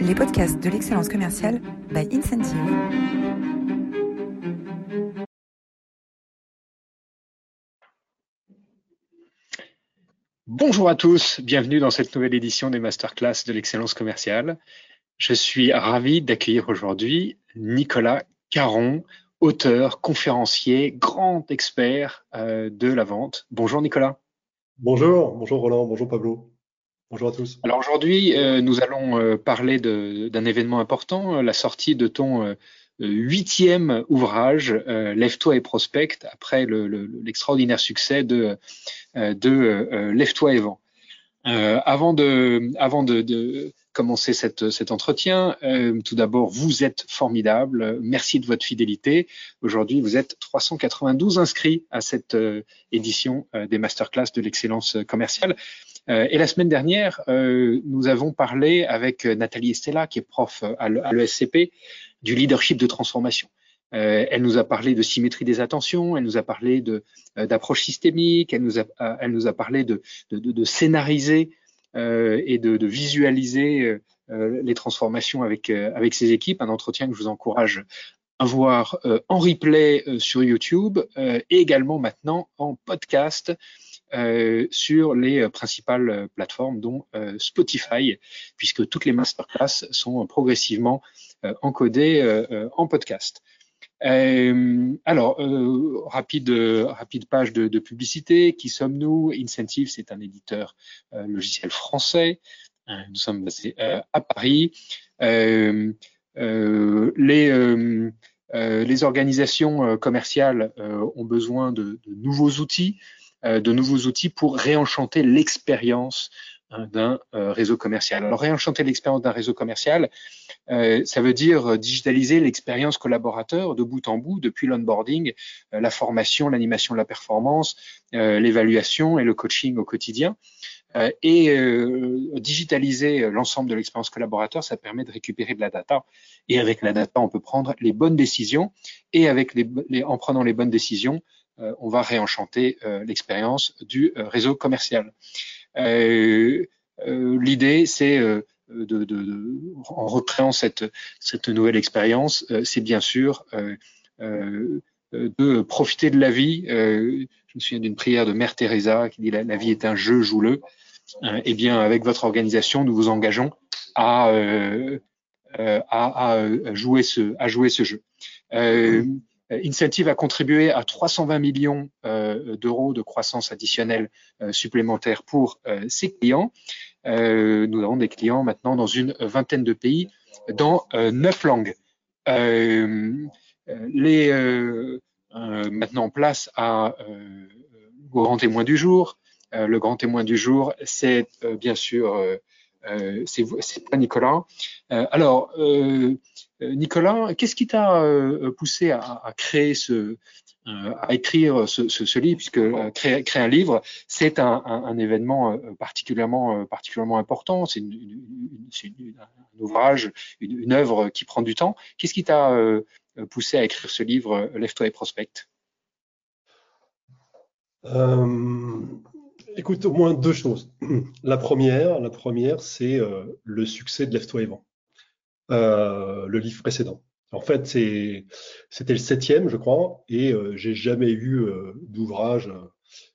les podcasts de l'excellence commerciale by Incentive. Bonjour à tous, bienvenue dans cette nouvelle édition des masterclass de l'excellence commerciale. Je suis ravi d'accueillir aujourd'hui Nicolas Caron, auteur, conférencier, grand expert euh, de la vente. Bonjour Nicolas. Bonjour, bonjour Roland, bonjour Pablo. Bonjour à tous. Alors aujourd'hui, euh, nous allons euh, parler d'un événement important, la sortie de ton huitième ouvrage, Lève-toi et prospecte, après l'extraordinaire succès de, de Lève-toi et vent. avant de, avant de, de commencer cette, cet entretien. Euh, tout d'abord, vous êtes formidable. Merci de votre fidélité. Aujourd'hui, vous êtes 392 inscrits à cette euh, édition euh, des masterclass de l'excellence commerciale. Et la semaine dernière, nous avons parlé avec Nathalie Estella, qui est prof à l'ESCP, du leadership de transformation. elle nous a parlé de symétrie des attentions, elle nous a parlé d'approche systémique, elle nous a, parlé de, scénariser euh, et de, visualiser euh, euh, les transformations avec, ses équipes. Un entretien que je vous encourage à voir en replay sur YouTube et également maintenant en podcast euh, sur les principales plateformes dont euh, Spotify, puisque toutes les masterclass sont progressivement euh, encodées en podcast. Euh, alors, euh, rapide, rapide page de, publicité. Qui sommes-nous? Incentive, c'est un éditeur euh, logiciel français. nous sommes basés à Paris. les, les organisations commerciales ont besoin de nouveaux outils, de nouveaux outils pour réenchanter l'expérience Hein, d'un euh, réseau commercial. Alors réenchanter l'expérience d'un réseau commercial, euh, ça veut dire digitaliser l'expérience collaborateur de bout en bout, depuis l'onboarding, euh, la formation, l'animation de la performance, l'évaluation et le coaching au quotidien. et digitaliser l'ensemble de l'expérience collaborateur, ça permet de récupérer de la data. Et avec la data, on peut prendre les bonnes décisions. Et avec les, en prenant les bonnes décisions, on va réenchanter l'expérience du réseau commercial. Euh, euh, l'idée, c'est euh, de, en recréant cette, nouvelle expérience, c'est bien sûr de profiter de la vie. je me souviens d'une prière de Mère Teresa qui dit la, la vie est un jeu, joue-le. eh bien, avec votre organisation, nous vous engageons à, jouer ce, jeu. Euh, euh, Incentive a contribué à 320 millions euh, d'euros de croissance additionnelle euh, supplémentaire pour ses clients. nous avons des clients maintenant dans une vingtaine de pays, dans neuf langues. les maintenant place à grand témoin du jour. le grand témoin du jour, c'est bien sûr euh, c'est pas Nicolas. Euh, alors, euh, Nicolas, qu'est-ce qui t'a poussé à, créer ce, à écrire ce, livre, puisque créer, un livre, c'est un, événement particulièrement, important. C'est un ouvrage, une, œuvre qui prend du temps. Qu'est-ce qui t'a poussé à écrire ce livre, Lève-toi et prospecte? Écoute, au moins deux choses. La première, la première, c'est euh, le succès de Lève-toi et vent, euh, le livre précédent. En fait, c'était le septième, je crois, et euh, j'ai jamais eu d'ouvrage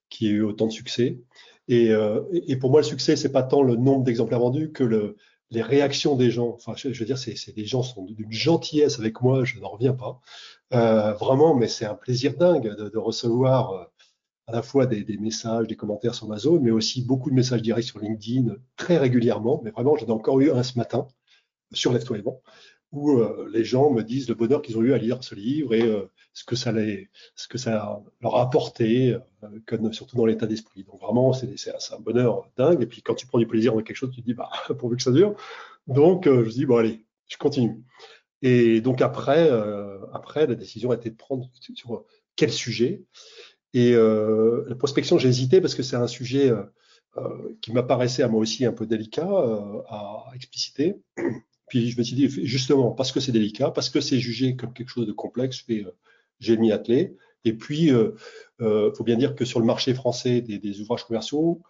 qui ait eu autant de succès. Et, et, pour moi, le succès, c'est pas tant le nombre d'exemplaires vendus que le, les réactions des gens. Enfin, je, veux dire, c'est des gens sont d'une gentillesse avec moi, je n'en reviens pas. vraiment, mais c'est un plaisir dingue de, de recevoir à la fois des, des, messages, des commentaires sur Amazon, mais aussi beaucoup de messages directs sur LinkedIn très régulièrement. Mais vraiment, j'en ai encore eu un ce matin sur Lève-toi où euh, les gens me disent le bonheur qu'ils ont eu à lire ce livre et euh, ce que ça les, ce que ça leur a apporté, euh, surtout dans l'état d'esprit. Donc vraiment, c'est un bonheur dingue. Et puis quand tu prends du plaisir dans quelque chose, tu te dis bah pourvu que ça dure. Donc je me dis bon allez, je continue. Et donc après, après la décision a été de prendre sur quel sujet. Et euh, la prospection, j'ai hésité parce que c'est un sujet euh, euh, qui m'apparaissait à moi aussi un peu délicat à expliciter. Puis je me suis dit, justement, parce que c'est délicat, parce que c'est jugé comme quelque chose de complexe, j'ai mis attelé. Et puis, il faut bien dire que sur le marché français des, des ouvrages commerciaux,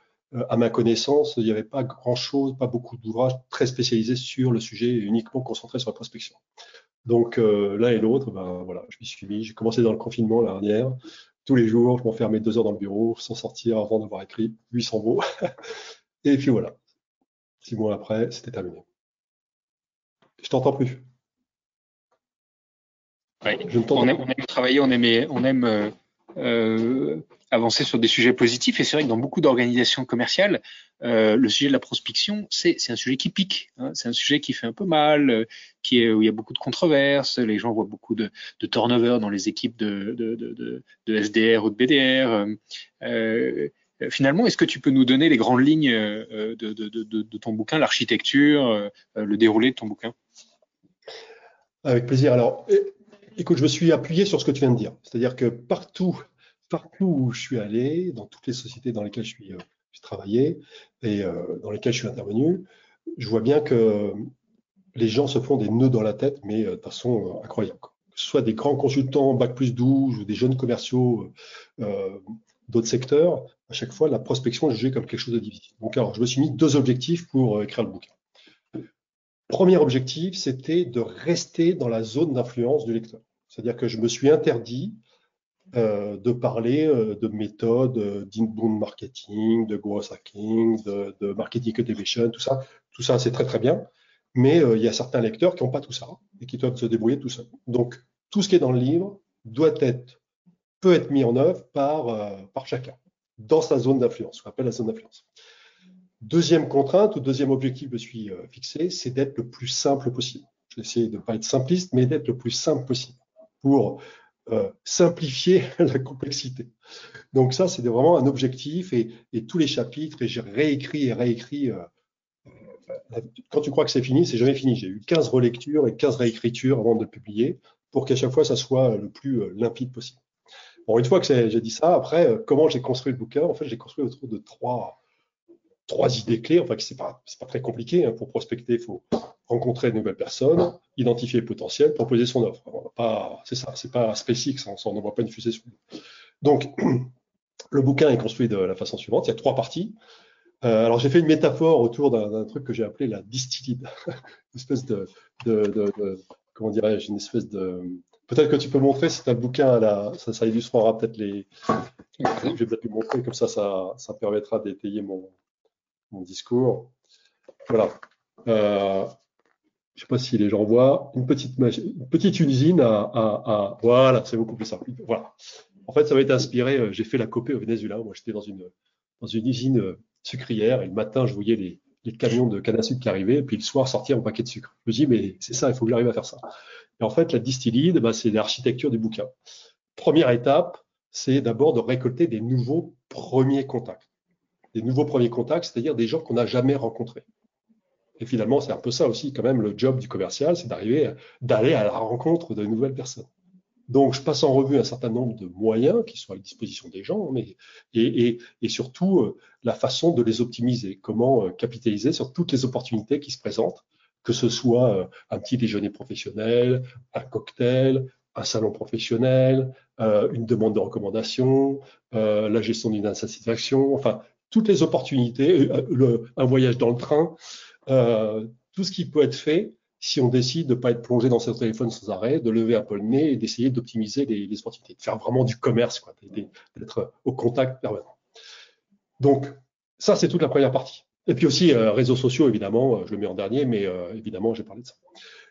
à ma connaissance, il n'y avait pas grand-chose, pas beaucoup d'ouvrages très spécialisés sur le sujet, uniquement concentrés sur la prospection. Donc l'un et l'autre, ben voilà, je m'y suis mis. J'ai commencé dans le confinement la dernière. Tous les jours, je m'enfermais deux heures dans le bureau sans sortir avant d'avoir écrit 800 mots. et puis voilà. Six mois après, c'était terminé. Je t'entends plus. on, aime, travailler, on aime, on aime euh, euh, avancer sur des sujets positifs. Et c'est vrai que dans beaucoup d'organisations commerciales, euh, le sujet de la prospection, c'est un sujet qui pique. Hein. C'est un sujet qui fait un peu mal, qui est, où il y a beaucoup de controverses. Les gens voient beaucoup de, de turnover dans les équipes de, de, de, de SDR ou de BDR. finalement, est-ce que tu peux nous donner les grandes lignes de, ton bouquin, l'architecture, le déroulé de ton bouquin? Avec plaisir. Alors, Écoute, je me suis appuyé sur ce que tu viens de dire. C'est-à-dire que partout, partout où je suis allé, dans toutes les sociétés dans lesquelles je suis, euh, travaillé et euh, dans lesquelles je suis intervenu, je vois bien que les gens se font des nœuds dans la tête, mais euh, de façon incroyable. Que ce soit des grands consultants bac plus 12 ou des jeunes commerciaux d'autres secteurs, à chaque fois, la prospection est jugée comme quelque chose de difficile. Donc, alors, je me suis mis deux objectifs pour écrire le bouquin. Premier objectif, c'était de rester dans la zone d'influence du lecteur. C'est-à-dire que je me suis interdit euh, de parler euh, de méthodes euh, d'inbound marketing, de growth hacking, de, marketing automation, tout ça. Tout ça, c'est très très bien. Mais il y a certains lecteurs qui n'ont pas tout ça et qui doivent se débrouiller tout seul. Donc, tout ce qui est dans le livre doit être, peut être mis en œuvre par, par chacun dans sa zone d'influence, ce qu'on appelle la zone d'influence. Deuxième contrainte ou deuxième objectif que je me suis fixé, c'est d'être le plus simple possible. J'essaie de ne pas être simpliste, mais d'être le plus simple possible pour euh, simplifier la complexité. Donc ça, c'est vraiment un objectif et, tous les chapitres, et j'ai réécrit et réécrit. Euh, euh, quand tu crois que c'est fini, c'est jamais fini. J'ai eu 15 relectures et 15 réécritures avant de le publier pour qu'à chaque fois, ça soit le plus limpide possible. Bon, une fois que j'ai dit ça, après, comment j'ai construit le bouquin? En fait, j'ai construit autour de trois, trois idées clés. Enfin, c'est pas, pas très compliqué. Hein. Pour prospecter, il faut rencontrer de nouvelles personnes, identifier le potentiel, proposer son offre. Pas, c'est ça, c'est pas SpaceX, on n'envoie pas une fusée sur Donc, le bouquin est construit de la façon suivante. Il y a trois parties. Euh, alors, j'ai fait une métaphore autour d'un truc que j'ai appelé la distillide. une espèce de, comment dirais-je, une espèce de. Peut-être que tu peux montrer si tu le bouquin, ça, ça illustrera peut-être les. Je vais peut-être le montrer, comme ça, ça, ça permettra d'étayer mon, mon discours. Voilà. Euh, je ne sais pas si les gens voient, une petite, usine à, voilà, c'est beaucoup plus simple. Voilà. En fait, ça va être inspiré, euh, j'ai fait la copée au Venezuela. Moi, j'étais dans une, usine euh, sucrière et le matin, je voyais les, camions de canne à sucre qui arrivaient et puis le soir, sortir un paquet de sucre. Je me dis, mais c'est ça, il faut que j'arrive à faire ça. Et en fait, la distillide, bah, c'est l'architecture du bouquin. Première étape, c'est d'abord de récolter des nouveaux premiers contacts. Des nouveaux premiers contacts, c'est-à-dire des gens qu'on n'a jamais rencontrés. Et finalement, c'est un peu ça aussi, quand même, le job du commercial, c'est d'arriver, d'aller à la rencontre de nouvelles personnes. Donc, je passe en revue un certain nombre de moyens qui sont à la disposition des gens, mais et, surtout euh, la façon de les optimiser, comment euh, capitaliser sur toutes les opportunités qui se présentent, que ce soit euh, un petit déjeuner professionnel, un cocktail, un salon professionnel, une demande de recommandation, la gestion d'une insatisfaction, enfin toutes les opportunités, le, un voyage dans le train, euh, tout ce qui peut être fait si on décide de ne pas être plongé dans son téléphone sans arrêt, de lever un peu le nez et d'essayer d'optimiser les, les, opportunités, de faire vraiment du commerce, d'être au contact permanent. Donc, ça, c'est toute la première partie. Et puis aussi, euh, réseaux sociaux, évidemment, euh, je le mets en dernier, mais euh, évidemment, j'ai parlé de ça.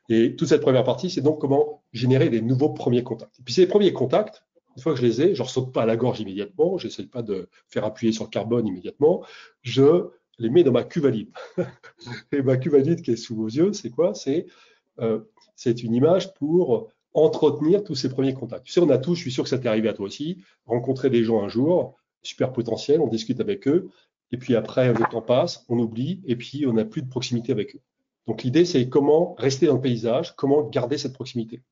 Et toute cette première partie, c'est donc comment générer des nouveaux premiers contacts. Et puis ces premiers contacts, une fois que je les ai, je ne saute pas à la gorge immédiatement, je n'essaie pas de faire appuyer sur le carbone immédiatement, je les mets dans ma cuve à et ma cuve à qui est sous vos yeux, c'est quoi? C'est euh, une image pour entretenir tous ces premiers contacts. Tu sais, on a tous, je suis sûr que ça t'est arrivé à toi aussi, rencontrer des gens un jour, super potentiels, on discute avec eux, et puis après, le temps passe, on oublie, et puis on n'a plus de proximité avec eux. Donc l'idée, c'est comment rester dans le paysage, comment garder cette proximité.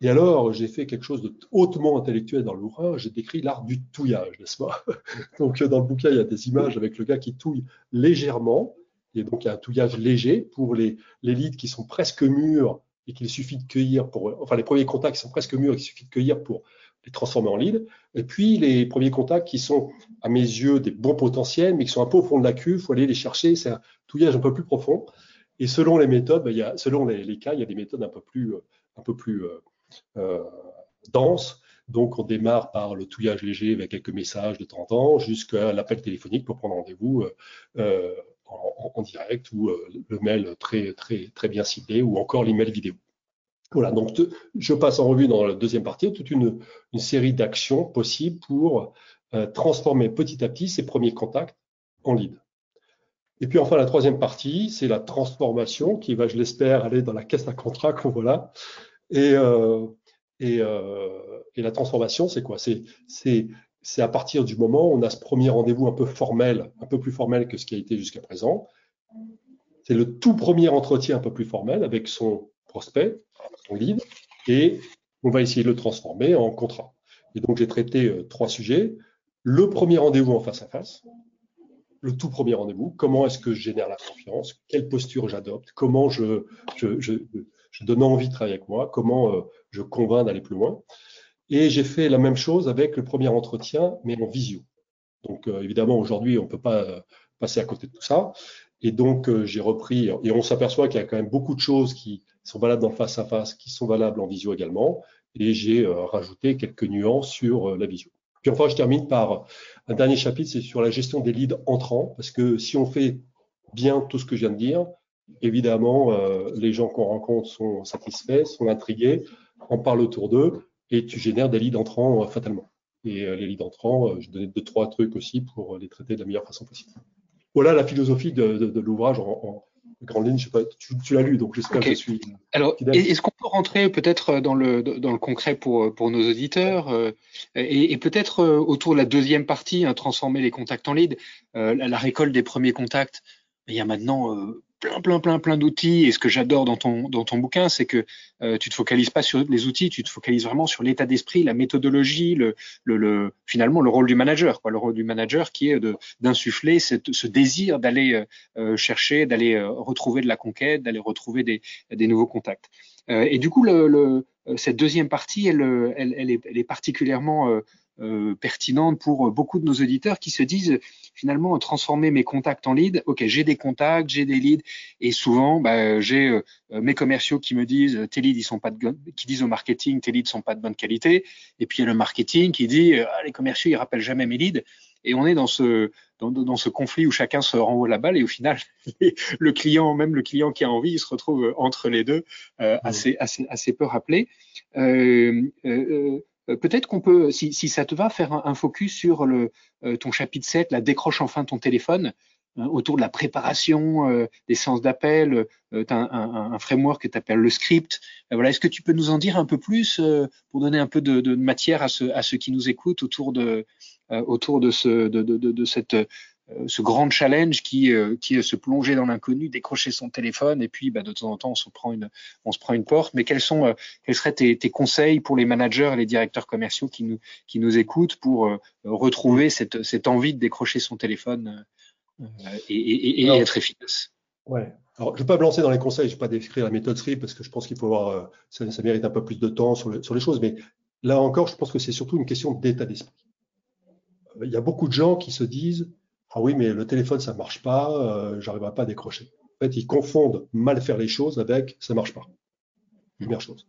Et alors, j'ai fait quelque chose de hautement intellectuel dans l'ouvrage, j'ai décrit l'art du touillage, n'est-ce pas? Donc, dans le bouquin, il y a des images avec le gars qui touille légèrement, et donc il y a un touillage léger pour les, les leads qui sont presque mûrs et qu'il suffit de cueillir pour, enfin les premiers contacts qui sont presque mûrs et qu'il suffit de cueillir pour, les transformer en lead. Et puis les premiers contacts qui sont à mes yeux des bons potentiels, mais qui sont un peu au fond de la cuve, il faut aller les chercher. C'est un touillage un peu plus profond. Et selon les méthodes, ben, il y a, selon les, cas, il y a des méthodes un peu plus, un peu plus euh, euh, denses. Donc, on démarre par le touillage léger avec quelques messages de temps en temps, jusqu'à l'appel téléphonique pour prendre rendez-vous euh, en, direct ou le mail très, très, très bien ciblé ou encore l'email vidéo. Voilà, donc je passe en revue dans la deuxième partie toute une, série d'actions possibles pour transformer petit à petit ces premiers contacts en lead. Et puis enfin, la troisième partie, c'est la transformation qui va, je l'espère, aller dans la caisse à contrat qu'on voit là. Et, euh, euh, et, la transformation, c'est quoi? C'est à partir du moment où on a ce premier rendez-vous un peu formel, un peu plus formel que ce qui a été jusqu'à présent. C'est le tout premier entretien un peu plus formel avec son prospect, son lead, et on va essayer de le transformer en contrat. Et donc, j'ai traité euh, trois sujets. Le premier rendez-vous en face à face, le tout premier rendez-vous, comment est-ce que je génère la confiance, quelle posture j'adopte, comment je, je, donne envie de travailler avec moi, comment euh, je convainc d'aller plus loin. Et j'ai fait la même chose avec le premier entretien, mais en visio. Donc euh, évidemment, aujourd'hui, on ne peut pas euh, passer à côté de tout ça. Et donc, j'ai repris, et on s'aperçoit qu'il y a quand même beaucoup de choses qui sont valables dans le face-à-face, qui sont valables en visio également. Et j'ai rajouté quelques nuances sur la visio. Puis enfin, je termine par un dernier chapitre, c'est sur la gestion des leads entrants, parce que si on fait bien tout ce que je viens de dire, évidemment, euh, les gens qu'on rencontre sont satisfaits, sont intrigués, en parlent autour d'eux, et tu génères des leads entrants euh, fatalement. Et euh, les leads entrants, je donnais deux, trois trucs aussi pour les traiter de la meilleure façon possible. Voilà la philosophie de, l'ouvrage en, grande ligne, je sais pas, tu, l'as lu, donc j'espère que je suis. Alors, est-ce qu'on peut rentrer peut-être dans le, dans le concret pour, pour nos auditeurs euh, et, peut-être euh, autour de la deuxième partie, hein, transformer les contacts en lead, euh, la, récolte des premiers contacts. Il y a maintenant plein, plein, plein, plein d'outils. Et ce que j'adore dans ton, dans ton bouquin, c'est que euh, tu te focalises pas sur les outils, tu te focalises vraiment sur l'état d'esprit, la méthodologie, le, le, le, finalement le rôle du manager, quoi, le rôle du manager qui est d'insuffler ce désir d'aller euh, euh, chercher, d'aller euh, retrouver de la conquête, d'aller retrouver des, des nouveaux contacts. et du coup, le, cette deuxième partie, elle, elle, elle, est, elle est, particulièrement euh, pertinente pour beaucoup de nos auditeurs qui se disent finalement transformer mes contacts en leads. Ok, j'ai des contacts, j'ai des leads, et souvent bah, j'ai euh, mes commerciaux qui me disent tes leads ils sont pas de qui disent au marketing tes leads sont pas de bonne qualité, et puis il y a le marketing qui dit ah, les commerciaux ils rappellent jamais mes leads. Et on est dans ce dans, dans, ce conflit où chacun se renvoie la balle et au final le client même le client qui a envie il se retrouve entre les deux euh, mmh. assez assez assez peu rappelé. Euh, euh, euh, peut-être qu'on peut, si, ça te va, faire un, focus sur le, euh, ton chapitre 7, la décroche enfin ton téléphone, hein, autour de la préparation euh, des séances d'appel. tu as un, framework que tu le script. voilà, Est-ce que tu peux nous en dire un peu plus pour donner un peu de, matière à, à ceux qui nous écoutent autour de, autour de, ce, de, de cette euh, ce grand challenge qui, euh, qui est se plonger dans l'inconnu, décrocher son téléphone et puis bah, de temps en temps on se prend une, on se prend une porte. Mais quels sont, euh, quels seraient tes, tes, conseils pour les managers et les directeurs commerciaux qui nous, qui nous écoutent pour retrouver cette, cette envie de décrocher son téléphone et, et, et être efficace? Ouais. Alors, je ne vais pas me lancer dans les conseils, je ne vais pas décrire la méthode SRI parce que je pense qu'il faut avoir, ça, ça, mérite un peu plus de temps sur, sur les choses. Mais là encore, je pense que c'est surtout une question d'état d'esprit. Il y a beaucoup de gens qui se disent ah oui, mais le téléphone, ça marche pas, euh, j'arriverai pas à décrocher. En fait, ils confondent mal faire les choses avec ça marche pas. Première chose.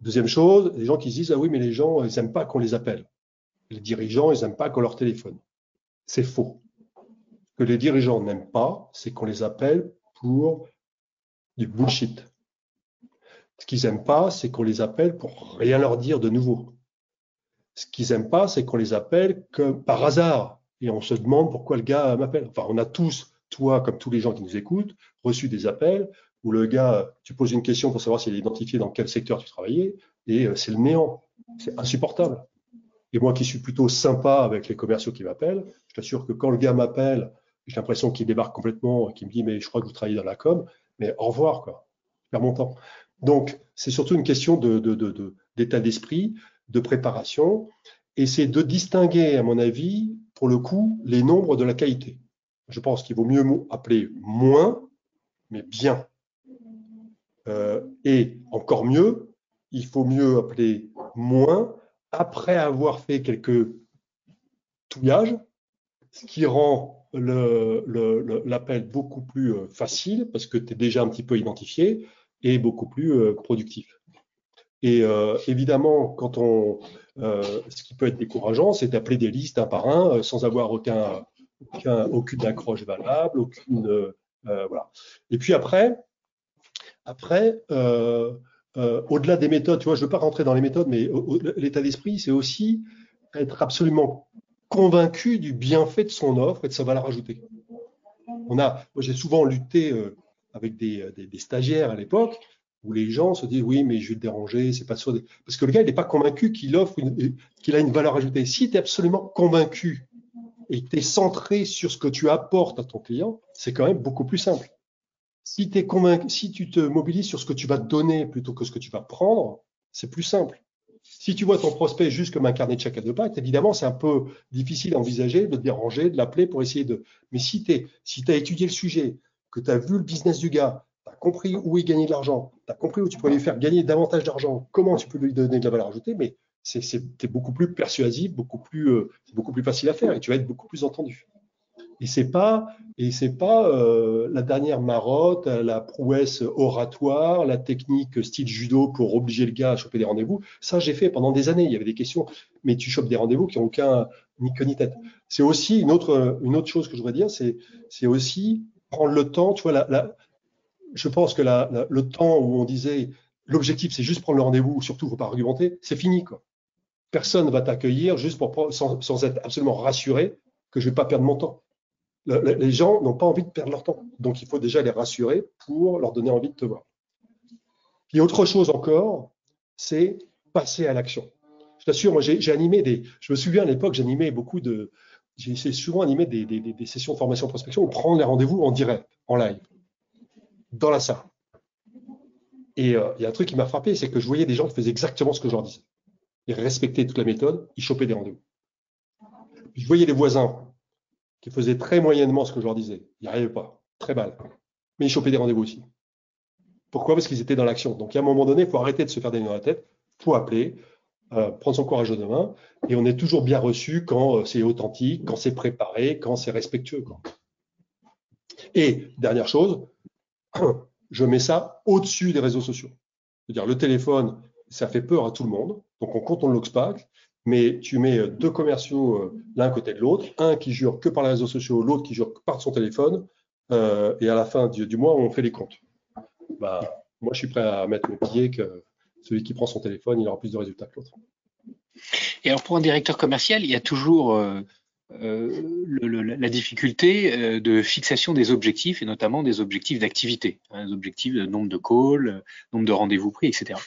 Deuxième chose, les gens qui se disent, ah oui, mais les gens, ils aiment pas qu'on les appelle. Les dirigeants, ils aiment pas qu'on leur téléphone. C'est faux. Ce que les dirigeants n'aiment pas, c'est qu'on les appelle pour du bullshit. Ce qu'ils aiment pas, c'est qu'on les appelle pour rien leur dire de nouveau. Ce qu'ils aiment pas, c'est qu'on les appelle comme par hasard et on se demande pourquoi le gars m'appelle. Enfin, on a tous, toi comme tous les gens qui nous écoutent, reçu des appels où le gars, tu poses une question pour savoir s'il est identifié dans quel secteur tu travaillais, et euh, c'est le néant. C'est insupportable. Et moi qui suis plutôt sympa avec les commerciaux qui m'appellent, je t'assure que quand le gars m'appelle, j'ai l'impression qu'il débarque complètement, qu'il me dit mais je crois que vous travaillez dans la com, mais au revoir quoi, je perds mon temps. Donc c'est surtout une question d'état d'esprit, de préparation, et c'est de distinguer, à mon avis, pour le coup, les nombres de la qualité. Je pense qu'il vaut mieux appeler moins, mais bien. Euh, et encore mieux, il faut mieux appeler moins après avoir fait quelques touillages, ce qui rend l'appel beaucoup plus euh, facile parce que tu es déjà un petit peu identifié et beaucoup plus euh, productif. Et euh, évidemment, on, ce qui peut être décourageant, c'est d'appeler des listes un par un sans avoir aucun, aucune accroche valable, aucune voilà. Et puis après, après, au-delà des méthodes, tu vois, je ne veux pas rentrer dans les méthodes, mais l'état d'esprit, c'est aussi être absolument convaincu du bienfait de son offre et de sa valeur ajoutée. On a, moi j'ai souvent lutté euh, avec euh, des, stagiaires à l'époque où les gens se disent oui mais je vais te déranger, c'est pas sûr. Parce que le gars il n'est pas convaincu qu'il offre, qu'il a une valeur ajoutée. Si tu absolument convaincu et que tu es centré sur ce que tu apportes à ton client, c'est quand même beaucoup plus simple. Si, convaincu, si tu te mobilises sur ce que tu vas donner plutôt que ce que tu vas prendre, c'est plus simple. Si tu vois ton prospect juste comme un carnet de chèques à deux évidemment, c'est un peu difficile d'envisager de te déranger, de l'appeler pour essayer de. Mais si tu si as étudié le sujet, que tu as vu le business du gars, compris où il gagnait de l'argent, tu as compris où tu pourrais lui faire gagner davantage d'argent, comment tu peux lui donner de la valeur ajoutée, mais c'est beaucoup plus persuasif, beaucoup plus, euh, beaucoup plus facile à faire et tu vas être beaucoup plus entendu. Et c'est pas et pas euh, la dernière marotte, la prouesse oratoire, la technique style judo pour obliger le gars à choper des rendez-vous. Ça, j'ai fait pendant des années. Il y avait des questions, mais tu chopes des rendez-vous qui n'ont aucun ni queue ni tête. C'est aussi une autre une autre chose que je voudrais dire, c'est c'est aussi prendre le temps. Tu vois, la, je pense que la, le temps où on disait l'objectif c'est juste prendre le rendez-vous, surtout faut pas argumenter, c'est fini quoi. Personne va t'accueillir juste pour sans, sans être absolument rassuré que je vais pas perdre mon temps les gens n'ont pas envie de perdre leur temps. Donc, il faut déjà les rassurer pour leur donner envie de te voir. Puis, autre chose encore, c'est passer à l'action. Je t'assure, moi, j'ai animé des. Je me souviens à l'époque, j'animais beaucoup de. J'ai souvent animé des, sessions de formation prospection ou prendre les rendez-vous en direct, en live, dans la salle. Et euh, il y a un truc qui m'a frappé, c'est que je voyais des gens qui faisaient exactement ce que je leur disais. Ils respectaient toute la méthode, ils chopaient des rendez-vous. Je voyais les voisins qui faisait très moyennement ce que je leur disais. Ils n'y arrivaient pas. Très mal. Mais ils chopaient des rendez-vous aussi. Pourquoi? Parce qu'ils étaient dans l'action. Donc, à un moment donné, il faut arrêter de se faire des nœuds dans la tête. Il faut appeler, euh, prendre son courage de main. Et on est toujours bien reçu quand euh, c'est authentique, quand c'est préparé, quand c'est respectueux. Et, dernière chose, je mets ça au-dessus des réseaux sociaux. C'est-à-dire, le téléphone, ça fait peur à tout le monde. Donc, on compte on l'obstacle mais tu mets deux commerciaux euh, l'un côté de l'autre, un qui jure que par les réseaux sociaux, l'autre qui jure que par son téléphone, euh, et à la fin du, mois, on fait les comptes. Bah, moi, je suis prêt à mettre mon pied que celui qui prend son téléphone, il aura plus de résultats que l'autre. Et alors, pour un directeur commercial, il y a toujours euh, la difficulté de fixation des objectifs, et notamment des objectifs d'activité, hein, des objectifs de nombre de calls, nombre de rendez-vous pris, etc.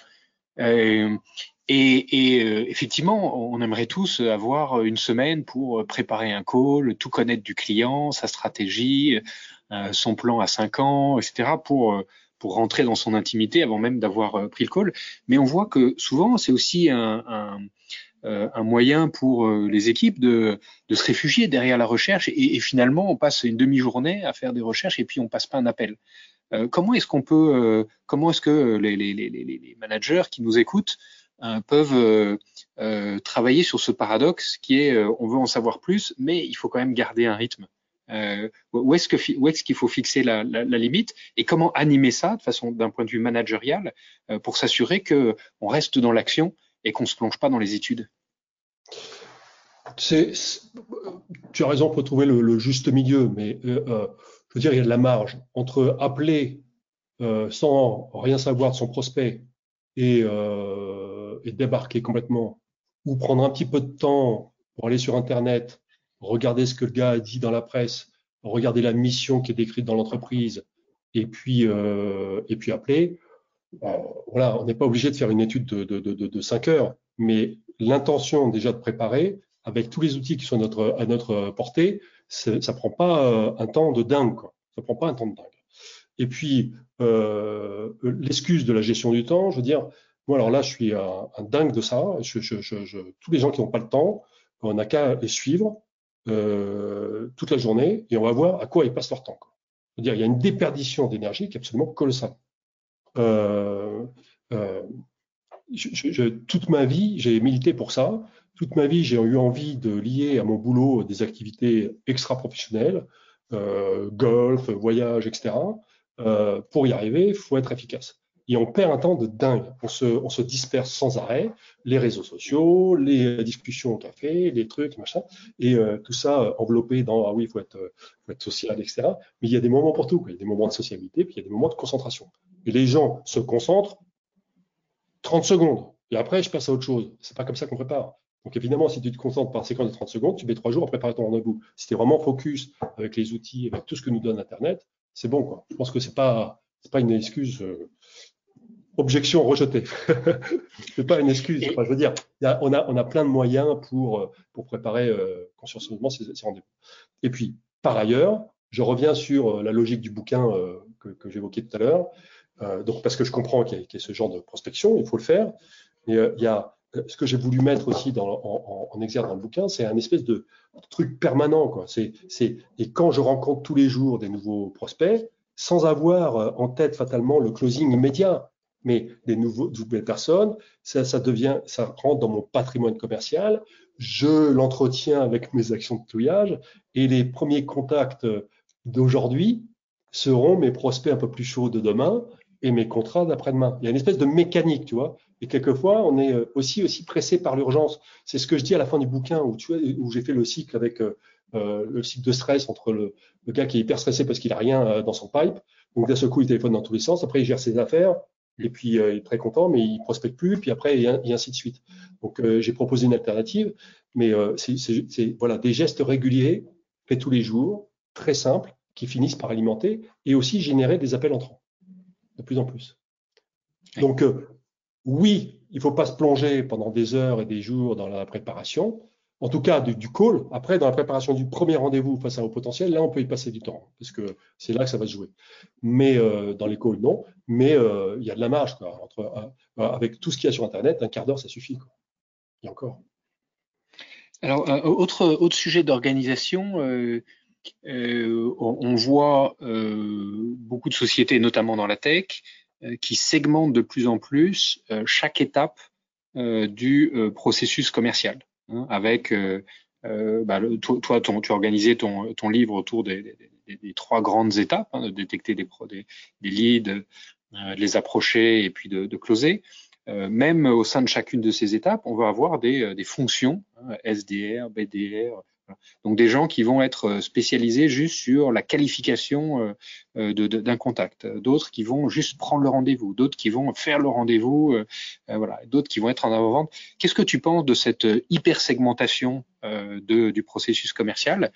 Et, euh, effectivement, on aimerait tous avoir une semaine pour préparer un call, tout connaître du client, sa stratégie, euh, son plan à cinq ans, etc. pour euh, pour rentrer dans son intimité avant même d'avoir pris le call. Mais on voit que souvent, c'est aussi un, un, moyen pour les équipes de, de, se réfugier derrière la recherche et, et finalement, on passe une demi-journée à faire des recherches et puis on passe pas un appel. comment est-ce qu'on peut, comment est-ce que les, les, les, les managers qui nous écoutent euh, peuvent euh, euh, travailler sur ce paradoxe qui est on veut en savoir plus, mais il faut quand même garder un rythme. où est-ce qu'il faut fixer la, limite et comment animer ça de façon d'un point de vue managérial pour s'assurer que on reste dans l'action et qu'on se plonge pas dans les études. tu as raison pour trouver le, juste milieu, mais je veux dire il y a de la marge entre appeler sans rien savoir de son prospect et débarquer complètement, ou prendre un petit peu de temps pour aller sur Internet, regarder ce que le gars a dit dans la presse, regarder la mission qui est décrite dans l'entreprise, et puis euh, et puis appeler. Euh, voilà, on n'est pas obligé de faire une étude de, de, de, de 5 heures, mais l'intention déjà de préparer, avec tous les outils qui sont à notre, portée, ça prend pas euh, un temps de dingue. Quoi. Ça prend pas un temps de dingue. Et puis, euh, l'excuse de la gestion du temps, je veux dire, moi, alors là, je suis un, dingue de ça. tous les gens qui n'ont pas le temps, on n'a qu'à les suivre toute la journée et on va voir à quoi ils passent leur temps. il y a une déperdition d'énergie qui est absolument colossale. Euh, euh, toute ma vie, j'ai milité pour ça. Toute ma vie, j'ai eu envie de lier à mon boulot des activités extra-professionnelles, euh, golf, voyage, etc. Pour y arriver, il faut être efficace. Et on perd un temps de dingue. On se, on se disperse sans arrêt. Les réseaux sociaux, les discussions au café, les trucs, machin. Et tout ça enveloppé dans ah oui, il faut être, faut être social, etc. Mais il y a des moments pour tout. Il y a des moments de sociabilité, puis il y a des moments de concentration. Et les gens se concentrent 30 secondes. Et après, je passe à autre chose. C'est pas comme ça qu'on prépare. Donc évidemment, si tu te concentres par séquence de 30 secondes, tu mets trois jours à préparer ton rendez-vous. Si tu es vraiment focus avec les outils, avec tout ce que nous donne Internet, c'est bon. Quoi. Je pense que c'est pas c'est pas une excuse. Euh, objection rejetée. c'est pas une excuse. Enfin, je veux dire, on, a, on a plein de moyens pour, euh, pour préparer euh, consciencieusement ces, ces rendez-vous. Et puis, par ailleurs, je reviens sur la logique du bouquin que, que j'évoquais tout à l'heure. Donc, parce que je comprends qu'il y, y, a ce genre de prospection, il faut le faire. Mais il y a euh, ce que j'ai voulu mettre aussi en, exergue dans le bouquin, c'est un espèce de truc permanent. Et quand je rencontre tous les jours des nouveaux prospects, sans avoir euh, en tête fatalement le closing immédiat, mais des nouvelles personnes, ça, ça devient, ça rentre dans mon patrimoine commercial. Je l'entretiens avec mes actions de touillage et les premiers contacts d'aujourd'hui seront mes prospects un peu plus chauds de demain et mes contrats d'après-demain. Il y a une espèce de mécanique, tu vois. Et quelquefois, on est euh, aussi aussi pressé par l'urgence. C'est ce que je dis à la fin du bouquin où tu où j'ai fait le cycle avec euh, euh le cycle de stress entre le, le, gars qui est hyper stressé parce qu'il a rien euh, dans son pipe. Donc d'un seul coup, il téléphone dans tous les sens. Après, il gère ses affaires. Et puis, il est très content, mais il prospecte plus. Puis après, et, ainsi de suite. Donc, j'ai proposé une alternative. Mais c'est voilà des gestes réguliers faits tous les jours, très simples, qui finissent par alimenter et aussi générer des appels entrants de plus en plus. Donc, euh, oui, il ne faut pas se plonger pendant des heures et des jours dans la préparation. En tout cas, du, call. Après, dans la préparation du premier rendez-vous face à vos potentiels, là, on peut y passer du temps, parce que c'est là que ça va se jouer. Mais euh, dans les calls, non. Mais euh, il y a de la marge, quoi. Entre, avec tout ce qu'il y a sur Internet, un quart d'heure, ça suffit. Quoi. Et encore. Alors, autre, autre sujet d'organisation, on voit euh, beaucoup de sociétés, notamment dans la tech, euh, qui segmentent de plus en plus chaque étape du processus commercial, hein, avec bah, toi, tu as organisé ton, ton livre autour des, trois grandes étapes, hein, de détecter des, leads, de les approcher et puis de, de closer. même au sein de chacune de ces étapes, on va avoir des, fonctions, hein, SDR, BDR, donc des gens qui vont être euh, spécialisés juste sur la qualification euh, euh, d'un contact, d'autres qui vont juste prendre le rendez-vous, d'autres qui vont faire le rendez-vous, voilà, d'autres qui vont être en avant-vente. Qu'est-ce que tu penses de cette hyper segmentation du processus commercial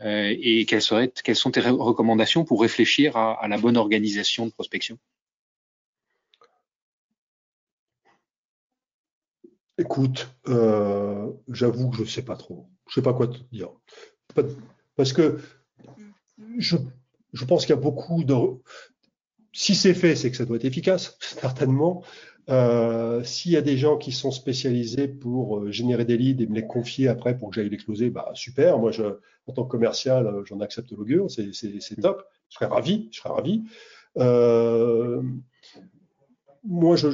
et quelles sont tes recommandations pour réfléchir à, la bonne organisation de prospection? Écoute, j'avoue que je ne sais pas trop je sais pas quoi te dire. Parce que je, je pense qu'il y a beaucoup de. Si c'est fait, c'est que ça doit être efficace, certainement. Euh, S'il y a des gens qui sont spécialisés pour euh, générer des leads et me les confier après pour que j'aille les closer, bah super. Moi, en tant que commercial, euh, j'en accepte l'augure, c'est top. Je serais ravi, je serais ravi. Euh, moi, je,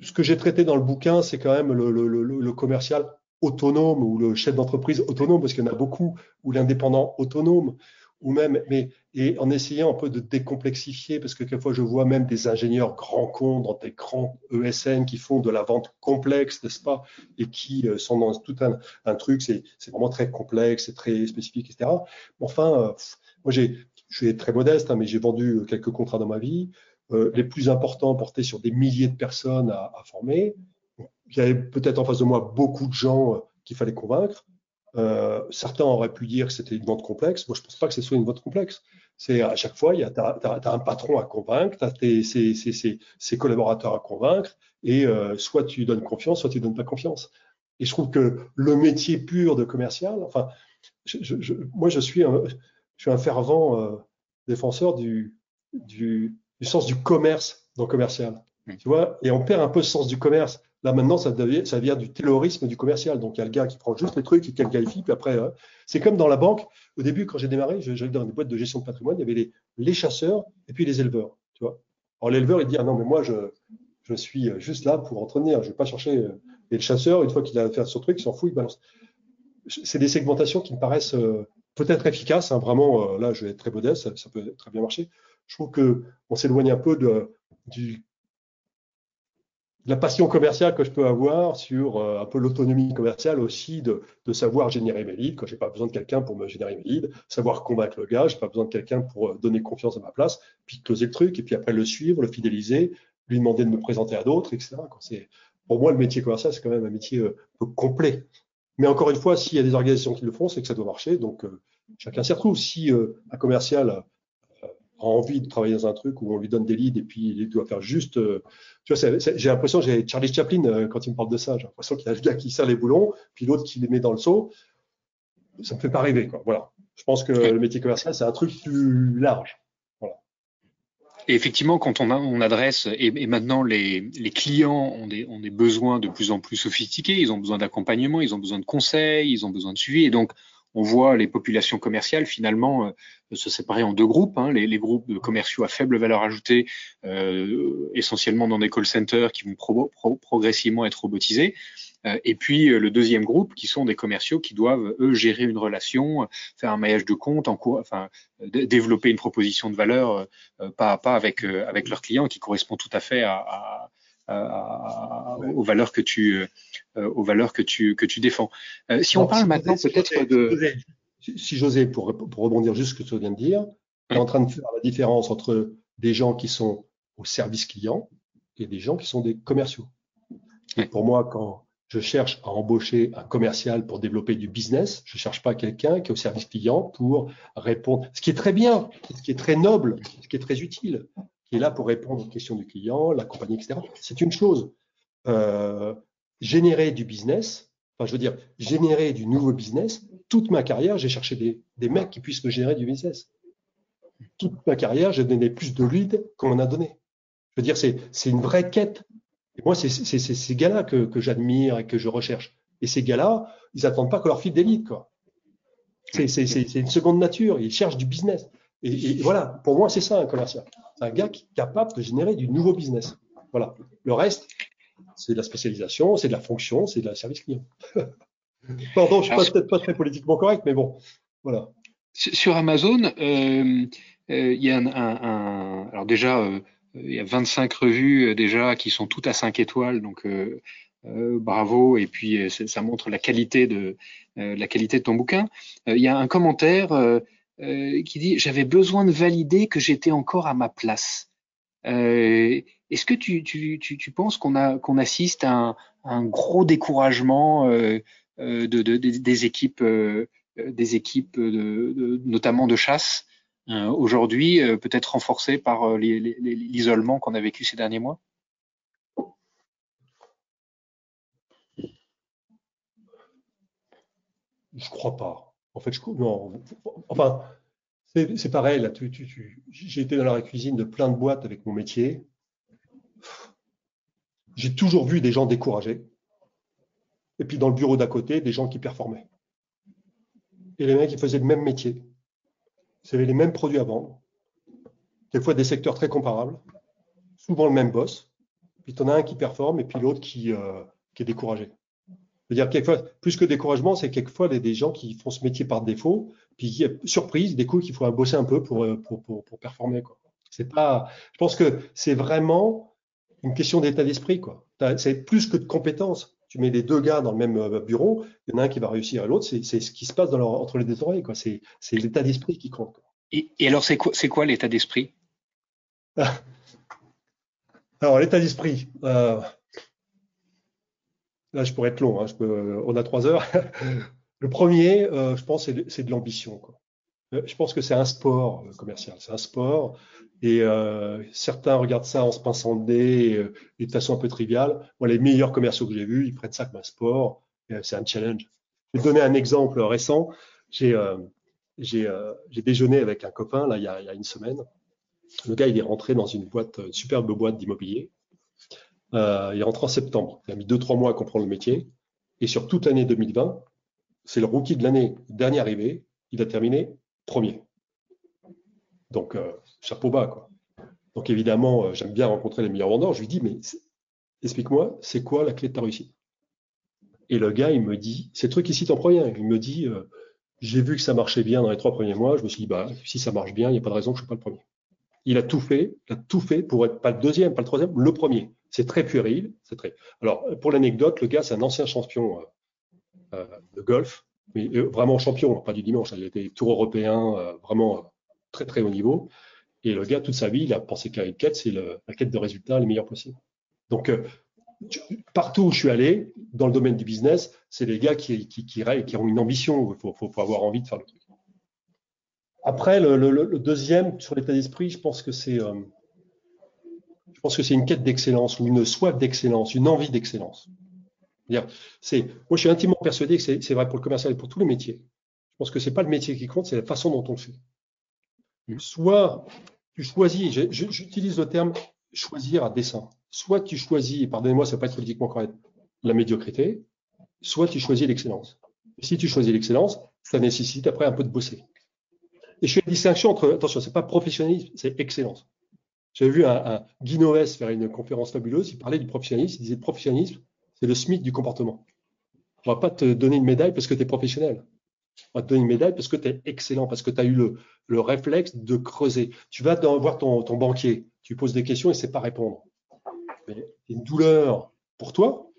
ce que j'ai traité dans le bouquin, c'est quand même le, commercial autonome ou le chef d'entreprise autonome, parce qu'il y en a beaucoup, ou l'indépendant autonome, ou même, mais et en essayant un peu de décomplexifier, parce que quelquefois je vois même des ingénieurs grands comptes dans des grands ESN qui font de la vente complexe, n'est-ce pas, et qui euh, sont dans tout un, truc, c'est vraiment très complexe, c'est très spécifique, etc. Enfin, euh, moi j'ai, je suis très modeste, hein, mais j'ai vendu quelques contrats dans ma vie. Euh, les plus importants portaient sur des milliers de personnes à, à former il y avait peut-être en face de moi beaucoup de gens euh, qu'il fallait convaincre. Euh, certains auraient pu dire que c'était une vente complexe. Moi, je ne pense pas que ce soit une vente complexe. C'est à chaque fois, a, as, un patron à convaincre, tu as tes, ses, collaborateurs à convaincre, et euh, soit tu donnes confiance, soit tu donnes pas confiance. Et je trouve que le métier pur de commercial, enfin, je, je, moi, je suis un, je suis un fervent euh, défenseur du, du, du, sens du commerce dans le commercial. Tu vois, et on perd un peu ce sens du commerce. Là, maintenant, ça, devient, ça vient du terrorisme du commercial. Donc, il y a le gars qui prend juste les trucs le qualifie. Puis après, euh, c'est comme dans la banque. Au début, quand j'ai démarré, j'allais dans des boîtes de gestion de patrimoine, il y avait les, les chasseurs et puis les éleveurs. Tu vois Alors, l'éleveur, il dit ah non, mais moi, je, Je suis juste là pour entretenir. Je ne vais pas chercher. Et le chasseur, une fois qu'il a fait son truc, il s'en fout, il balance. C'est des segmentations qui me paraissent peut-être efficaces. Hein, vraiment, là, je vais être très modeste, ça, peut très bien marcher. Je trouve qu'on s'éloigne un peu de, la passion commerciale que je peux avoir sur euh, un peu l'autonomie commerciale aussi de, savoir générer mes leads quand j'ai pas besoin de quelqu'un pour me générer mes leads, savoir convaincre le gars, j'ai pas besoin de quelqu'un pour euh, donner confiance à ma place, puis closer le truc et puis après le suivre, le fidéliser, lui demander de me présenter à d'autres, etc. C'est pour moi le métier commercial c'est quand même un métier euh, peu complet. Mais encore une fois, s'il y a des organisations qui le font, c'est que ça doit marcher. Donc chacun s'y retrouve. Si un commercial a envie de travailler dans un truc où on lui donne des leads et puis il doit faire juste. Euh, tu vois, j'ai l'impression, j'ai Charlie Chaplin euh, quand il me parle de ça. J'ai l'impression qu'il y a le gars qui sert les boulons, puis l'autre qui les met dans le seau. Ça me fait pas rêver, quoi. Voilà. Je pense que le métier commercial, c'est un truc plus large. Voilà. Et effectivement, quand on, a, on adresse, et, et maintenant les, les, clients ont des, ont des besoins de plus en plus sophistiqués, ils ont besoin d'accompagnement, ils ont besoin de conseils, ils ont besoin de suivi. Et donc, on voit les populations commerciales finalement euh, se séparer en deux groupes. Hein, les, groupes de commerciaux à faible valeur ajoutée, euh, essentiellement dans des call centers qui vont progressivement être robotisés. Euh, et puis le deuxième groupe, qui sont des commerciaux qui doivent eux gérer une relation, faire un maillage de compte, en enfin développer une proposition de valeur pas à pas avec avec leurs clients, qui correspond tout à fait à, aux valeurs que tu euh, aux valeurs que tu que tu défends. Euh, si on parle maintenant peut-être de si j'osais pour, pour rebondir juste ce que tu viens de dire, tu es en train de faire la différence entre des gens qui sont au service client et des gens qui sont des commerciaux. pour moi, quand je cherche à embaucher un commercial pour développer du business, je cherche pas quelqu'un qui est au service client pour répondre, ce qui est très bien, ce qui est très noble, ce qui est très utile qui est là pour répondre aux questions du client, l'accompagner, etc. C'est une chose. Euh, générer du business, enfin, je veux dire, générer du nouveau business, toute ma carrière, j'ai cherché des, mecs qui puissent me générer du business. Toute ma carrière, j'ai donné plus de leads qu'on m'en a donné. Je veux dire, c'est une vraie quête. Et moi, c'est ces gars-là que, que j'admire et que je recherche. Et ces gars-là, ils n'attendent pas qu'on leur file des leads, quoi. C'est une seconde nature. Ils cherchent du business. Et voilà, pour moi, c'est ça un commercial. C'est un gars qui est capable de générer du nouveau business. Voilà. Le reste, c'est de la spécialisation, c'est de la fonction, c'est de la service client. Pardon, je ne suis peut-être pas très politiquement correct, mais bon, voilà. Sur Amazon, euh, euh, il y a un, alors déjà, euh, il y a 25 revues déjà qui sont toutes à 5 étoiles, donc bravo. Et puis ça montre la qualité de la qualité de ton bouquin. Il y a un commentaire euh, qui dit j'avais besoin de valider que j'étais encore à ma place. Euh, Est-ce que tu, tu, tu, tu penses qu'on qu'on assiste à un, un, gros découragement euh, euh de, de, des équipes euh, des équipes de, notamment de chasse euh, aujourd'hui, peut-être renforcé par l'isolement qu'on a vécu ces derniers mois? Je crois pas. En fait, enfin, c'est pareil, j'ai été dans la cuisine de plein de boîtes avec mon métier. J'ai toujours vu des gens découragés. Et puis dans le bureau d'à côté, des gens qui performaient. Et les mecs, ils faisaient le même métier. Ils avaient les mêmes produits à vendre. Quelquefois des secteurs très comparables. Souvent le même boss. Puis tu en as un qui performe et puis l'autre qui, euh, qui est découragé dire, quelquefois, plus que découragement, c'est quelquefois des, des, gens qui font ce métier par défaut, puis surprise, des coups qu'il faut bosser un peu pour, euh, pour, pour, pour performer. Quoi. C'est pas, je pense que c'est vraiment une question d'état d'esprit. Quoi. C'est plus que de compétences. Tu mets les deux gars dans le même euh, bureau, il y en a un qui va réussir et l'autre, c'est ce qui se passe dans leur, entre les deux oreilles. Quoi. C'est, c'est l'état d'esprit qui compte. Et, et, alors, c'est quoi, c'est quoi l'état d'esprit? Alors, l'état d'esprit. Euh, Là, je pourrais être long, hein, peux, on a trois heures. le premier, euh, je pense, c'est de, l'ambition. Euh, je pense que c'est un sport euh, commercial, c'est un sport. Et certains regardent ça en se pinçant le nez et, de façon un peu triviale. Moi, les meilleurs commerciaux que j'ai vus, ils prennent ça comme un sport. c'est un challenge. Je vais donner un exemple récent. J'ai déjeuné avec un copain là il y, a, une semaine. Le gars, il est rentré dans une superbe boîte d'immobilier. Euh, il rentre en septembre. Il a mis deux, trois mois à comprendre le métier. Et sur toute l'année 2020, c'est le rookie de l'année, dernier arrivé. Il a terminé premier. Donc, euh, chapeau bas, quoi. Donc, évidemment, euh, j'aime bien rencontrer les meilleurs vendeurs. Je lui dis, mais explique-moi, c'est quoi la clé de ta réussite? Et le gars, il me dit, c'est le truc cite en premier, il me dit, euh, j'ai vu que ça marchait bien dans les trois premiers mois, je me suis dit, bah, si ça marche bien, il n'y a pas de raison que je ne sois pas le premier. Il a tout fait, il a tout fait pour être pas le deuxième, pas le troisième, le premier. C'est très puéril, c'est très. Alors, pour l'anecdote, le gars, c'est un ancien champion euh, euh, de golf, mais vraiment champion, pas du dimanche, il a été tour européen, vraiment très très haut niveau. Et le gars, toute sa vie, il a pensé qu'à une quête, c'est la quête de résultats les meilleurs possibles. Donc, partout où je suis allé, dans le domaine du business, c'est des gars qui, qui, qui, ont une ambition. Il faut, avoir envie de faire le truc. Après, le, deuxième, sur l'état d'esprit, je pense que c'est euh, pense que c'est une quête d'excellence ou une soif d'excellence, une envie d'excellence. C'est, moi, je suis intimement persuadé que c'est vrai pour le commercial et pour tous les métiers. Je pense que c'est pas le métier qui compte, c'est la façon dont on le fait. Soit tu choisis, j'utilise le terme choisir à dessein soit tu choisis, et pardonnez-moi, ça peut être politiquement correct, la médiocrité, soit tu choisis l'excellence. Si tu choisis l'excellence, ça nécessite après un peu de bosser. Et je fais la distinction entre, attention, c'est pas professionnalisme, c'est excellence. J'avais vu un, Guy faire une conférence fabuleuse, il parlait du professionnalisme, il disait le professionnalisme, c'est le SMIC du comportement. On va pas te donner une médaille parce que tu es professionnel. On va te donner une médaille parce que tu es excellent, parce que tu as eu le, le, réflexe de creuser. Tu vas voir ton, banquier, tu poses des questions et c'est pas répondre c'est une douleur pour toi,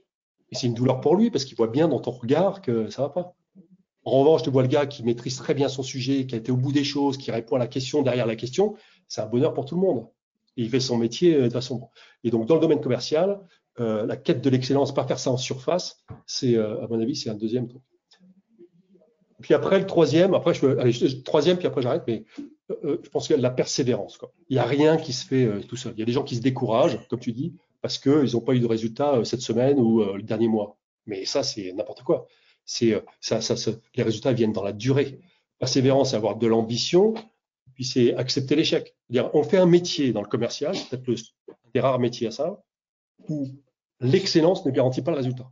et c'est une douleur pour lui parce qu'il voit bien dans ton regard que ça va pas. En revanche, tu vois le gars qui maîtrise très bien son sujet, qui a été au bout des choses, qui répond à la question derrière la question, c'est un bonheur pour tout le monde. Et il fait son métier euh, de façon. Et donc, dans le domaine commercial, euh, la quête de l'excellence, pas faire ça en surface, c'est, euh, à mon avis, c'est un deuxième truc. Puis après, le troisième, après, je allez, troisième, puis après j'arrête, mais je pense qu'il y a la persévérance. Quoi. Il n'y a rien qui se fait tout seul. Il y a des gens qui se découragent, comme tu dis, parce qu'ils n'ont pas eu de résultat euh, cette semaine ou le dernier mois. Mais ça, c'est n'importe quoi. C'est ça, les résultats viennent dans la durée. Persévérance, c'est avoir de l'ambition, puis c'est accepter l'échec. dire on fait un métier dans le commercial, peut-être le des rares métiers à ça, où l'excellence ne garantit pas le résultat.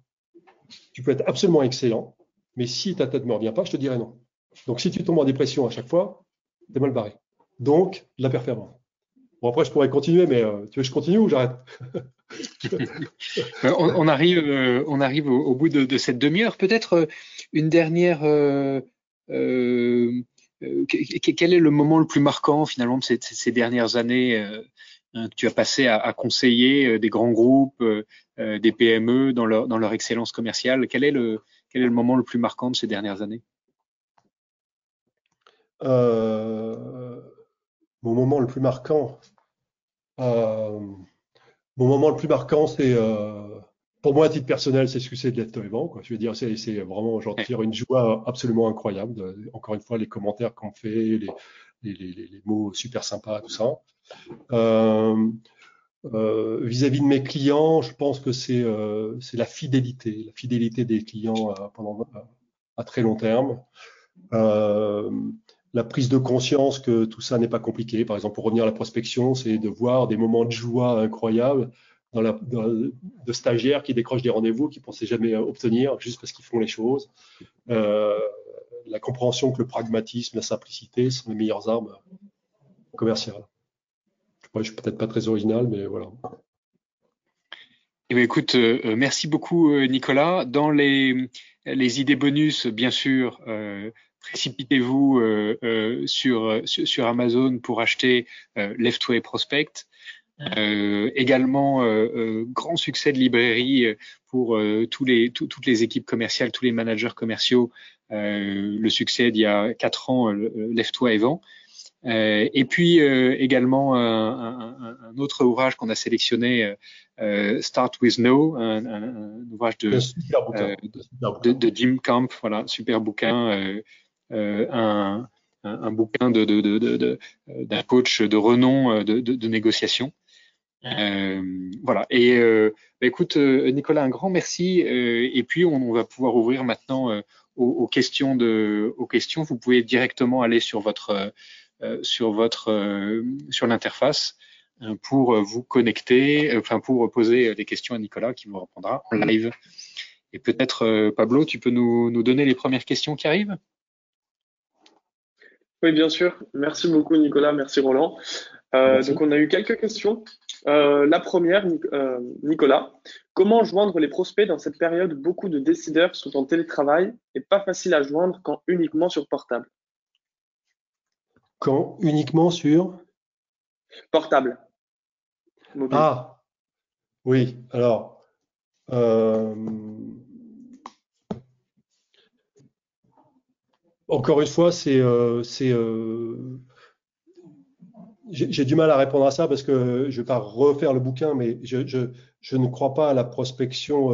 Tu peux être absolument excellent, mais si ta tête ne me revient pas, je te dirai non. Donc si tu tombes en dépression à chaque fois, t'es mal barré. Donc, la performance. Bon, après, je pourrais continuer, mais tu veux que je continue ou j'arrête? Euh, on, arrive, euh, on arrive au, bout de, cette demi-heure. Peut-être euh, une dernière. Quel est le moment le plus marquant finalement de ces, dernières années hein, que tu as passé à, conseiller des grands groupes, des PME dans leur, excellence commerciale? Quel est, le, quel est le moment le plus marquant de ces dernières années? Mon moment le plus marquant. Mon moment le plus marquant, c'est euh, pour moi à titre personnel, c'est ce que c'est de l'être vivant. Quoi. Je veux dire, c'est vraiment, j'en tire une joie absolument incroyable. encore une fois, les commentaires qu'on fait, les, les, les, les, mots super sympas, tout ça. Euh, euh, vis-à-vis de mes clients, je pense que c'est euh, la fidélité, la fidélité des clients pendant à très long terme. Euh, la prise de conscience que tout ça n'est pas compliqué. Par exemple, pour revenir à la prospection, c'est de voir des moments de joie incroyables de stagiaires qui décrochent des rendez-vous qu'ils ne pensaient jamais obtenir juste parce qu'ils font les choses. Euh, la compréhension que le pragmatisme, la simplicité sont les meilleures armes commerciales. je ne suis peut-être pas très original, mais voilà. Eh écoute, euh, euh, merci beaucoup Nicolas. Dans les, les idées bonus, bien sûr, précipitez-vous sur, sur Amazon pour acheter euh, Left Prospect. également, grand succès de librairie pour tous les, toutes les équipes commerciales, tous les managers commerciaux. le succès d'il y a quatre ans, Lève-toi et vent. et puis également un, un, autre ouvrage qu'on a sélectionné, Start with No, un, ouvrage de, de, de, Jim Camp, voilà, super bouquin euh, un, un, bouquin de, de, de, d'un coach de renom euh, de, négociation. Euh, voilà. Et euh, bah, écoute, Nicolas, un grand merci. et puis, on, on, va pouvoir ouvrir maintenant aux, aux, questions de, aux questions. Vous pouvez directement aller sur votre, sur votre, sur l'interface pour vous connecter, enfin pour poser des questions à Nicolas qui vous répondra en live. Et peut-être, Pablo, tu peux nous, nous donner les premières questions qui arrivent? Oui, bien sûr. Merci beaucoup, Nicolas. Merci, Roland. Euh, donc, on a eu quelques questions. Euh, la première, euh, Nicolas, Comment joindre les prospects dans cette période où beaucoup de décideurs sont en télétravail et pas facile à joindre quand uniquement sur portable? Quand uniquement sur Portable. Ah, oui. Alors, euh, encore une fois, c'est, j'ai du mal à répondre à ça parce que je ne vais pas refaire le bouquin, mais je, je, ne crois pas à la prospection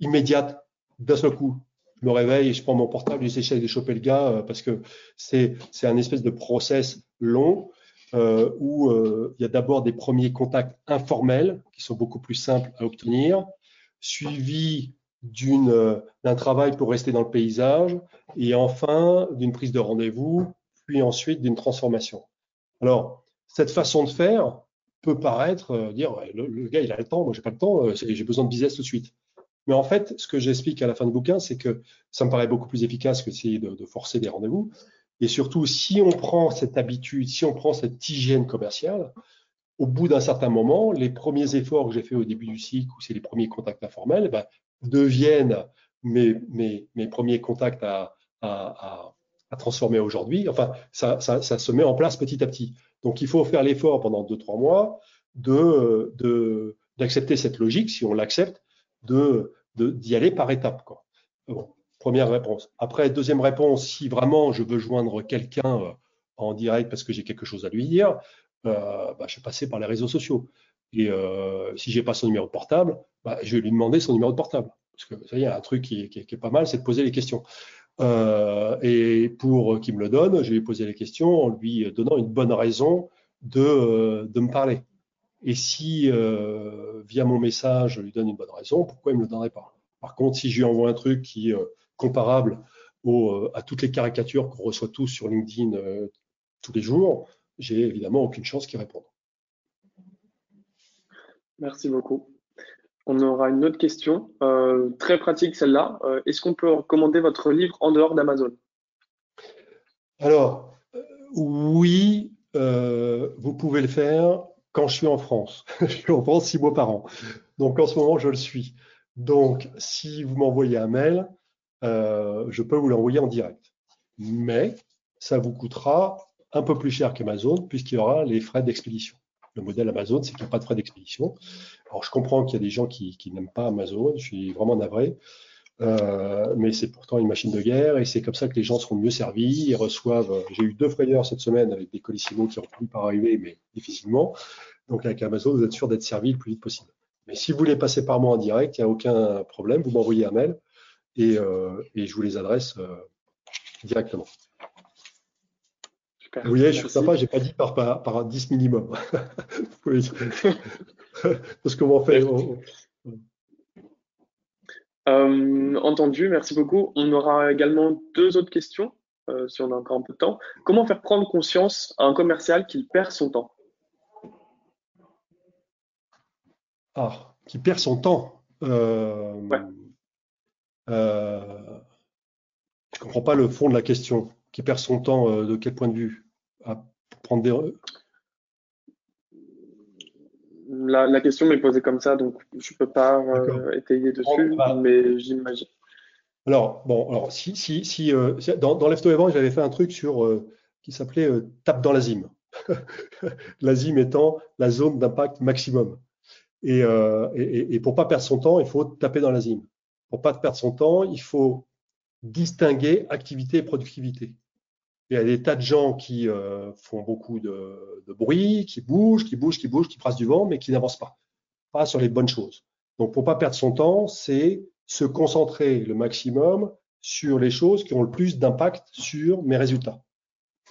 immédiate d'un seul coup. Je me réveille et je prends mon portable, j'essaie de choper le gars parce que c'est un espèce de process long euh, où euh, il y a d'abord des premiers contacts informels qui sont beaucoup plus simples à obtenir, suivis euh, d'un travail pour rester dans le paysage, et enfin d'une prise de rendez-vous, puis ensuite d'une transformation. Alors, cette façon de faire peut paraître dire le, gars il a le temps, moi j'ai pas le temps, j'ai besoin de business tout de suite. Mais en fait, ce que j'explique à la fin du bouquin, c'est que ça me paraît beaucoup plus efficace que d'essayer de, de forcer des rendez-vous. Et surtout, si on prend cette habitude, si on prend cette hygiène commerciale, au bout d'un certain moment, les premiers efforts que j'ai faits au début du cycle, où c'est les premiers contacts informels, ben, deviennent mes, mes, mes, premiers contacts à, à, à, transformer aujourd'hui. Enfin, ça, se met en place petit à petit. Donc, il faut faire l'effort pendant deux, trois mois de, de, d'accepter cette logique, si on l'accepte, de, d'y aller par étapes. Première réponse. Après, deuxième réponse, si vraiment je veux joindre quelqu'un euh, en direct parce que j'ai quelque chose à lui dire, euh, bah, je vais passer par les réseaux sociaux. Et euh, si j'ai pas son numéro portable, bah, je vais lui demander son numéro de portable. Parce que ça y est, un truc qui, est pas mal, c'est de poser les questions. Euh, et pour qu'il me le donne, je lui poser les questions en lui donnant une bonne raison de, de me parler. Et si via mon message, je lui donne une bonne raison, pourquoi il me le donnerait pas? Par contre, si je lui envoie un truc qui comparable euh, à toutes les caricatures qu'on reçoit tous sur LinkedIn euh, tous les jours, j'ai évidemment aucune chance qu'il réponde. Merci beaucoup. On aura une autre question, euh, très pratique celle-là. Est-ce qu'on peut recommander votre livre en dehors d'Amazon? Alors, oui, vous pouvez le faire quand je suis en France. je suis six mois par an. Donc en ce moment, je le suis. Donc, si vous m'envoyez un mail, euh, je peux vous l'envoyer en direct. Mais ça vous coûtera un peu plus cher qu'Amazon puisqu'il y aura les frais d'expédition. Le modèle Amazon, c'est qu'il n'y a pas de frais d'expédition. Alors, je comprends qu'il y a des gens qui, n'aiment pas Amazon, je suis vraiment navré, euh, mais c'est pourtant une machine de guerre et c'est comme ça que les gens seront mieux servis. Ils reçoivent, j'ai eu deux frayeurs cette semaine avec des colissimo qui ont pu par arriver, mais difficilement. Donc, avec Amazon, vous êtes sûr d'être servi le plus vite possible. Mais si vous voulez passer par moi en direct, il n'y a aucun problème. Vous m'envoyez un mail euh, et, je vous les adresse euh, directement. Super, vous voyez, je suis sympa, j'ai pas dit par, par, 10 minimum. Parce qu'on m'en fait. Euh, entendu, merci beaucoup. On aura également deux autres questions, si on a encore un peu de temps. Comment faire prendre conscience à un commercial qu'il perd son temps? Ah, qui perd son temps. ouais. Euh, je comprends pas le fond de la question. Qui perd son temps euh, de quel point de vue? À prendre des... La, la, question m'est posée comme ça, donc je ne peux pas euh, étayer dessus, bah, mais j'imagine. Alors, bon, alors, si, si, si euh, dans, dans Lefto Event, j'avais fait un truc sur euh, qui s'appelait tape dans l'azime. l'azime étant la zone d'impact maximum. Et, et, et, pour pas perdre son temps, il faut taper dans l'azime pour pas perdre son temps, il faut distinguer activité et productivité. Il y a des tas de gens qui euh, font beaucoup de, bruit, qui bougent, qui bougent, qui bougent, qui brassent du vent, mais qui n'avancent pas, pas sur les bonnes choses. Donc, pour pas perdre son temps, c'est se concentrer le maximum sur les choses qui ont le plus d'impact sur mes résultats.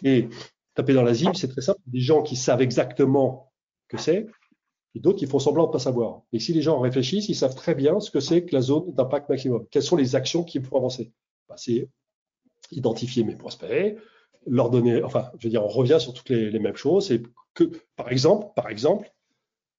Et taper dans la zim, c'est très simple. Des gens qui savent exactement que c'est, et d'autres qui font semblant de pas savoir. Et si les gens réfléchissent, ils savent très bien ce que c'est que la zone d'impact maximum. Quelles sont les actions qui font avancer? Bah, C'est identifier mes prospects, leur donner, enfin, je veux dire, on revient sur toutes les, mêmes choses. C'est que, par exemple, par exemple,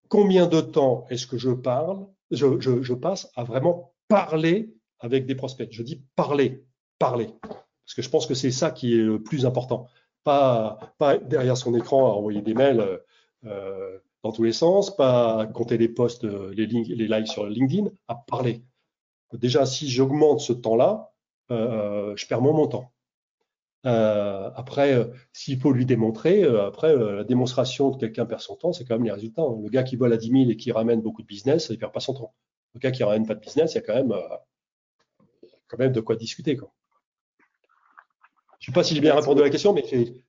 combien de temps est-ce que je parle, je, passe à vraiment parler avec des prospects? Je dis parler, parler, parce que je pense que c'est ça qui est le plus important. Pas, pas derrière son écran à envoyer des mails. Euh, dans tous les sens, pas compter les posts, les, les likes sur LinkedIn, à parler. Déjà, si j'augmente ce temps-là, je perds mon temps. Euh, après, euh, s'il faut lui démontrer, euh, après, la démonstration de quelqu'un perd son temps, c'est quand même les résultats. Hein. Le gars qui vole à 10 000 et qui ramène beaucoup de business, il perd pas son temps. Le gars qui ramène pas de business, il y a quand même, quand même de quoi discuter. Quoi. Je ne sais pas si j'ai bien répondu à la question, mais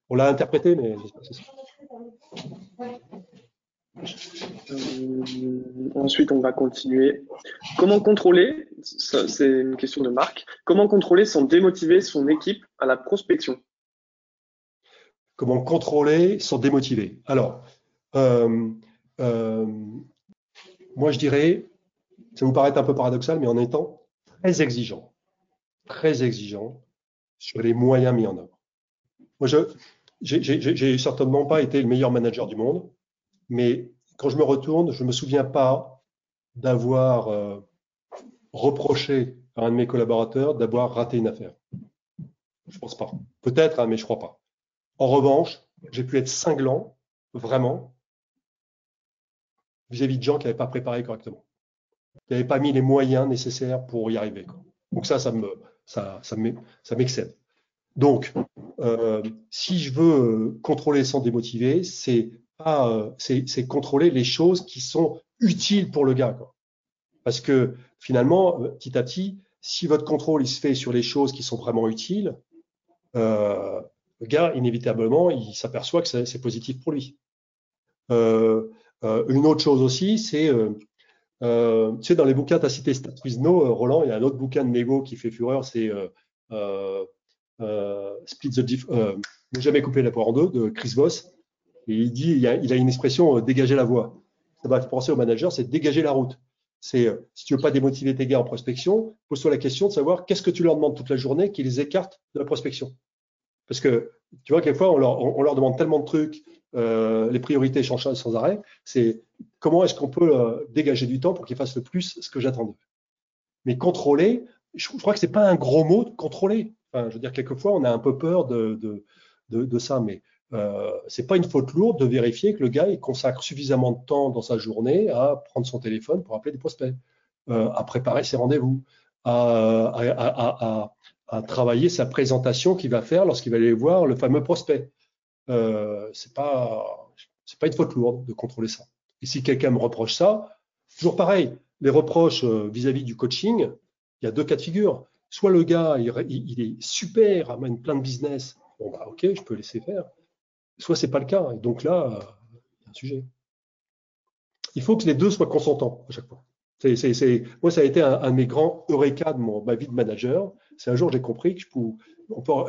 on l'a interprété, mais j'espère que c'est ça. Euh, ensuite, on va continuer. Comment contrôler, c'est une question de Marc, comment contrôler sans démotiver son équipe à la prospection? Comment contrôler sans démotiver? Alors, euh, euh, moi je dirais, ça vous paraît un peu paradoxal, mais en étant très exigeant, très exigeant sur les moyens mis en œuvre. Moi, je j'ai certainement pas été le meilleur manager du monde, mais quand je me retourne, je ne me souviens pas d'avoir euh, reproché à un de mes collaborateurs d'avoir raté une affaire. Je pense pas. Peut-être, hein, mais je crois pas. En revanche, j'ai pu être cinglant, vraiment, vis-à-vis de gens qui n'avaient pas préparé correctement, qui n'avaient pas mis les moyens nécessaires pour y arriver. Donc ça, ça me, m'excède. Donc, euh, si je veux contrôler sans démotiver, c'est euh, c'est contrôler les choses qui sont utiles pour le gars. Quoi. Parce que finalement, euh, petit à petit, si votre contrôle il se fait sur les choses qui sont vraiment utiles, euh, le gars, inévitablement, il s'aperçoit que c'est positif pour lui. Euh, une autre chose aussi, c'est, tu sais, dans les bouquins, tu as cité Stat Roland, il y a un autre bouquin de Mego qui fait fureur, c'est Split the Diff, Ne jamais couper la poire en deux de Chris Voss. Et il dit, il a, une expression, euh, dégager la voie. Ça va penser au manager, c'est dégager la route. C'est, euh, si tu veux pas démotiver tes gars en prospection, pose-toi la question de savoir qu'est-ce que tu leur demandes toute la journée qui les écarte de la prospection. Parce que, tu vois, quelquefois, on leur, on, leur demande tellement de trucs, euh, les priorités changent sans arrêt. C'est comment est-ce qu'on peut dégager du temps pour qu'ils fassent le plus ce que j'attends d'eux. Mais contrôler, je, crois que c'est pas un gros mot de contrôler. Je veux dire, quelquefois, on a un peu peur de, de ça, mais euh, c'est pas une faute lourde de vérifier que le gars consacre suffisamment de temps dans sa journée à prendre son téléphone pour appeler des prospects, euh, à préparer ses rendez-vous, à, travailler sa présentation qu'il va faire lorsqu'il va aller voir le fameux prospect. Euh, c'est pas c'est pas une faute lourde de contrôler ça. Et si quelqu'un me reproche ça, toujours pareil, les reproches euh, vis-à-vis du coaching, il y a deux cas de figure. Soit le gars, il, il est super, amène plein de business, bon bah ok, je peux laisser faire soit c'est pas le cas. Et donc là, euh, il y a un sujet. Il faut que les deux soient consentants à chaque fois. Moi, ça a été un, de mes grands eureka de ma vie de manager. C'est un jour j'ai compris que je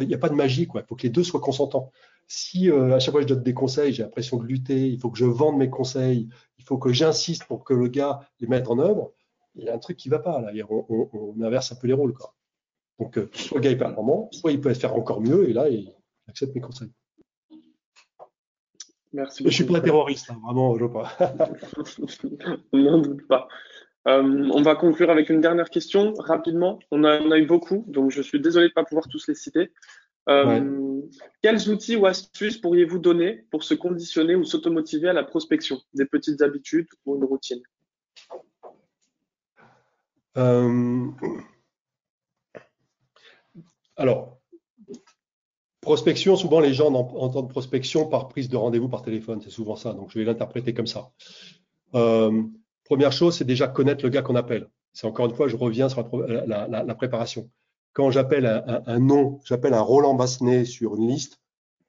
il n'y a pas de magie, quoi. Il faut que les deux soient consentants. Si euh, à chaque fois je donne des conseils, j'ai l'impression de lutter, il faut que je vende mes conseils, il faut que j'insiste pour que le gars les mette en œuvre, il y a un truc qui va pas là. On, on, on inverse un peu les rôles, quoi. Donc, euh, soit le gars est performant, soit il peut faire encore mieux, et là, il accepte mes conseils. Merci Je suis pas terroriste, hein, vraiment, je pas. N'en doute pas. Euh, on va conclure avec une dernière question rapidement. On a, a, eu beaucoup, donc je suis désolé de ne pas pouvoir tous les citer. Euh, quels outils ou astuces pourriez-vous donner pour se conditionner ou s'automotiver à la prospection? Des petites habitudes ou une routine? Euh, Alors, Prospection, souvent les gens entendent prospection par prise de rendez-vous par téléphone, c'est souvent ça, donc je vais l'interpréter comme ça. Euh, première chose, c'est déjà connaître le gars qu'on appelle. C'est encore une fois, je reviens sur la, préparation. Quand j'appelle un, nom, j'appelle un Roland Bassenet sur une liste,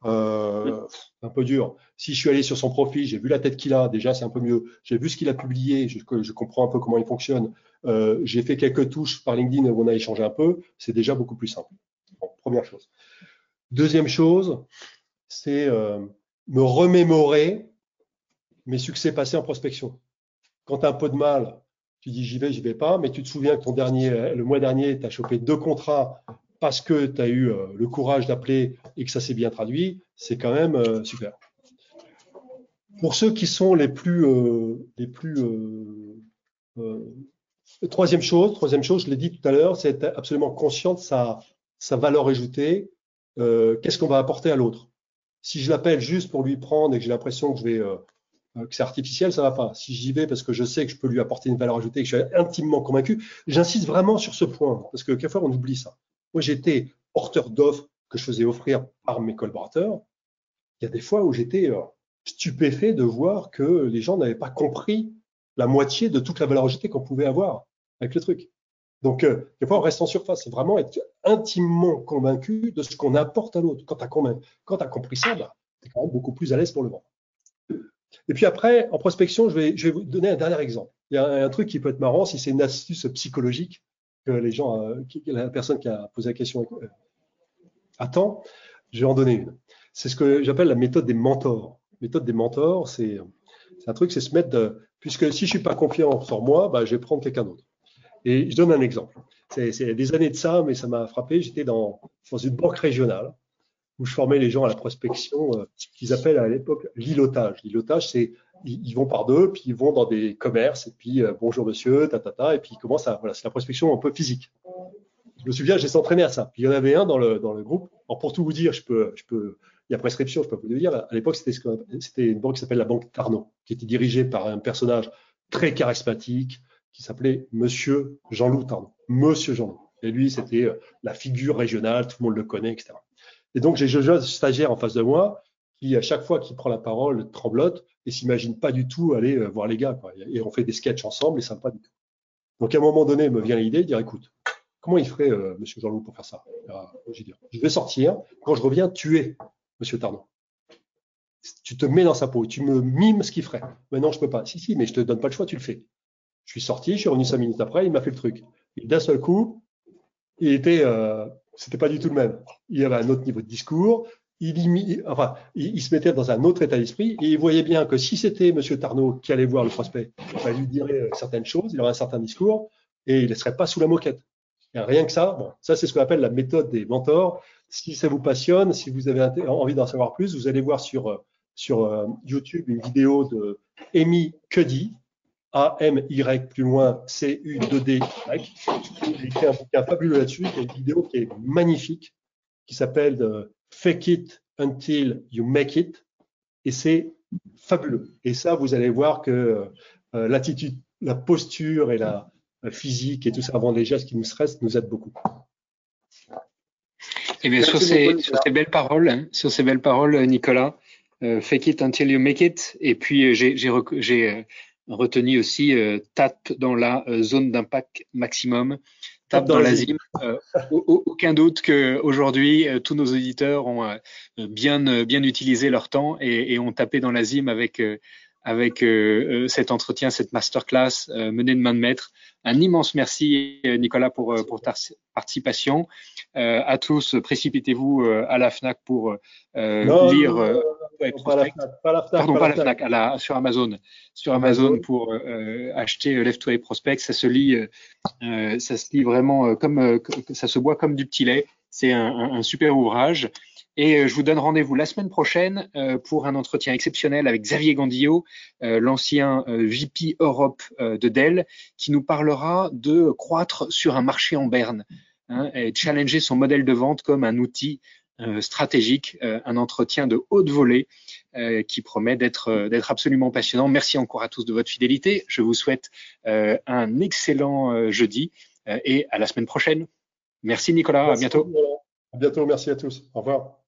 euh, un peu dur. Si je suis allé sur son profil, j'ai vu la tête qu'il a, déjà c'est un peu mieux. J'ai vu ce qu'il a publié, je, je, comprends un peu comment il fonctionne. Euh, j'ai fait quelques touches par LinkedIn où on a échangé un peu, c'est déjà beaucoup plus simple. première chose. Deuxième chose, c'est euh, me remémorer mes succès passés en prospection. Quand tu as un peu de mal, tu dis j'y vais, j'y vais pas, mais tu te souviens que ton dernier, le mois dernier, tu as chopé deux contrats parce que tu as eu euh, le courage d'appeler et que ça s'est bien traduit, c'est quand même euh, super. Pour ceux qui sont les plus, les plus troisième chose, troisième chose, je l'ai dit tout à l'heure, c'est être absolument conscient de sa, sa valeur ajoutée euh, qu'est-ce qu'on va apporter à l'autre? Si je l'appelle juste pour lui prendre et que j'ai l'impression que vais, euh, que c'est artificiel, ça va pas. Si j'y vais parce que je sais que je peux lui apporter une valeur ajoutée, que je suis intimement convaincu, j'insiste vraiment sur ce point parce que quelquefois on oublie ça. Moi, j'étais porteur d'offres que je faisais offrir par mes collaborateurs. Il y a des fois où j'étais stupéfait de voir que les gens n'avaient pas compris la moitié de toute la valeur ajoutée qu'on pouvait avoir avec le truc. Donc, euh, des fois, on reste en surface. C'est vraiment être intimement convaincu de ce qu'on apporte à l'autre. Quand tu as, compris ça, bah, tu es quand même beaucoup plus à l'aise pour le vendre. Et puis après, en prospection, je vais, je vais vous donner un dernier exemple. Il y a un, truc qui peut être marrant si c'est une astuce psychologique que les gens, euh, la personne qui a posé la question euh, attend. Je vais en donner une. C'est ce que j'appelle la méthode des mentors. Méthode des mentors, c'est un truc, c'est se mettre de, puisque si je suis pas confiant sur moi, bah, je vais prendre quelqu'un d'autre. Et je donne un exemple. C'est des années de ça, mais ça m'a frappé. J'étais dans, dans une banque régionale où je formais les gens à la prospection, euh, qu'ils appellent à l'époque l'ilotage. L'ilotage, c'est ils, vont par deux, puis ils vont dans des commerces, et puis euh, bonjour monsieur, ta, ta, et puis ils commencent à, voilà, c'est la prospection un peu physique. Je me souviens, j'ai entraîné à ça. Il y en avait un dans le, dans le groupe. Alors pour tout vous dire, je peux, je peux, il y a prescription, je peux vous le dire. À l'époque, c'était une banque qui s'appelle la banque Tarnot, qui était dirigée par un personnage très charismatique, qui s'appelait Monsieur Jean-Loup Tarnot. Monsieur Jean-Loup. Et lui, c'était euh, la figure régionale, tout le monde le connaît, etc. Et donc, j'ai un stagiaire en face de moi qui, à chaque fois qu'il prend la parole, tremblote et s'imagine pas du tout aller euh, voir les gars. Et on fait des sketchs ensemble et pas du tout. Donc, à un moment donné, me vient l'idée de dire, écoute, comment il ferait, euh, Monsieur Jean-Loup, pour faire ça? Je vais sortir. Quand je reviens, tuer Monsieur Tarnot. Tu te mets dans sa peau, tu me mimes ce qu'il ferait. Mais non, je peux pas. Si, si, mais je te donne pas le choix, tu le fais. Je suis sorti, je suis revenu cinq minutes après, il m'a fait le truc. Et d'un seul coup, il était, euh, c'était pas du tout le même. Il avait un autre niveau de discours. Il, enfin, il, se mettait dans un autre état d'esprit et il voyait bien que si c'était Monsieur Tarnot qui allait voir le prospect, il lui dirait euh, certaines choses, il aurait un certain discours et il ne serait pas sous la moquette. Et rien que ça, bon, ça c'est ce qu'on appelle la méthode des mentors. Si ça vous passionne, si vous avez envie d'en savoir plus, vous allez voir sur, euh, sur YouTube une vidéo de Amy Cuddy, a-M-Y plus loin C-U-2-D. J'ai écrit un bouquin fabuleux là-dessus, qui est une vidéo qui est magnifique, qui s'appelle euh, Fake It Until You Make It. Et c'est fabuleux. Et ça, vous allez voir que euh, l'attitude, la posture et la, physique et tout ça avant les gestes qui nous stressent nous aident beaucoup. Eh bien, sur ces, sur ces, belles paroles, hein, sur ces belles paroles, Nicolas, euh, fake it until you make it. Et puis, j'ai retenu aussi euh, tape dans la euh, zone d'impact maximum, tape dans, la zone. Euh, aucun doute qu'aujourd'hui, tous nos auditeurs ont bien, bien utilisé leur temps et, et ont tapé dans la ZIM avec avec euh, euh, cet entretien, cette masterclass euh, menée de main de maître. Un immense merci Nicolas pour, pour ta participation. À tous, précipitez-vous à la Fnac pour lire. pas, la Fnac, Pardon, pas la Fnac, à la, sur Amazon, sur Amazon, pour acheter Left to Prospect. Ça se lit, ça se lit vraiment comme ça se boit comme du petit lait. C'est un, un super ouvrage. Et euh, je vous donne rendez-vous la semaine prochaine euh, pour un entretien exceptionnel avec Xavier Gandillot, euh, l'ancien VP Europe de Dell, qui nous parlera de croître sur un marché en berne hein, et challenger son modèle de vente comme un outil stratégique, un entretien de haute volée qui promet d'être d'être absolument passionnant. Merci encore à tous de votre fidélité. Je vous souhaite un excellent jeudi et à la semaine prochaine. Merci Nicolas, à bientôt. À bientôt, merci à tous. Au revoir.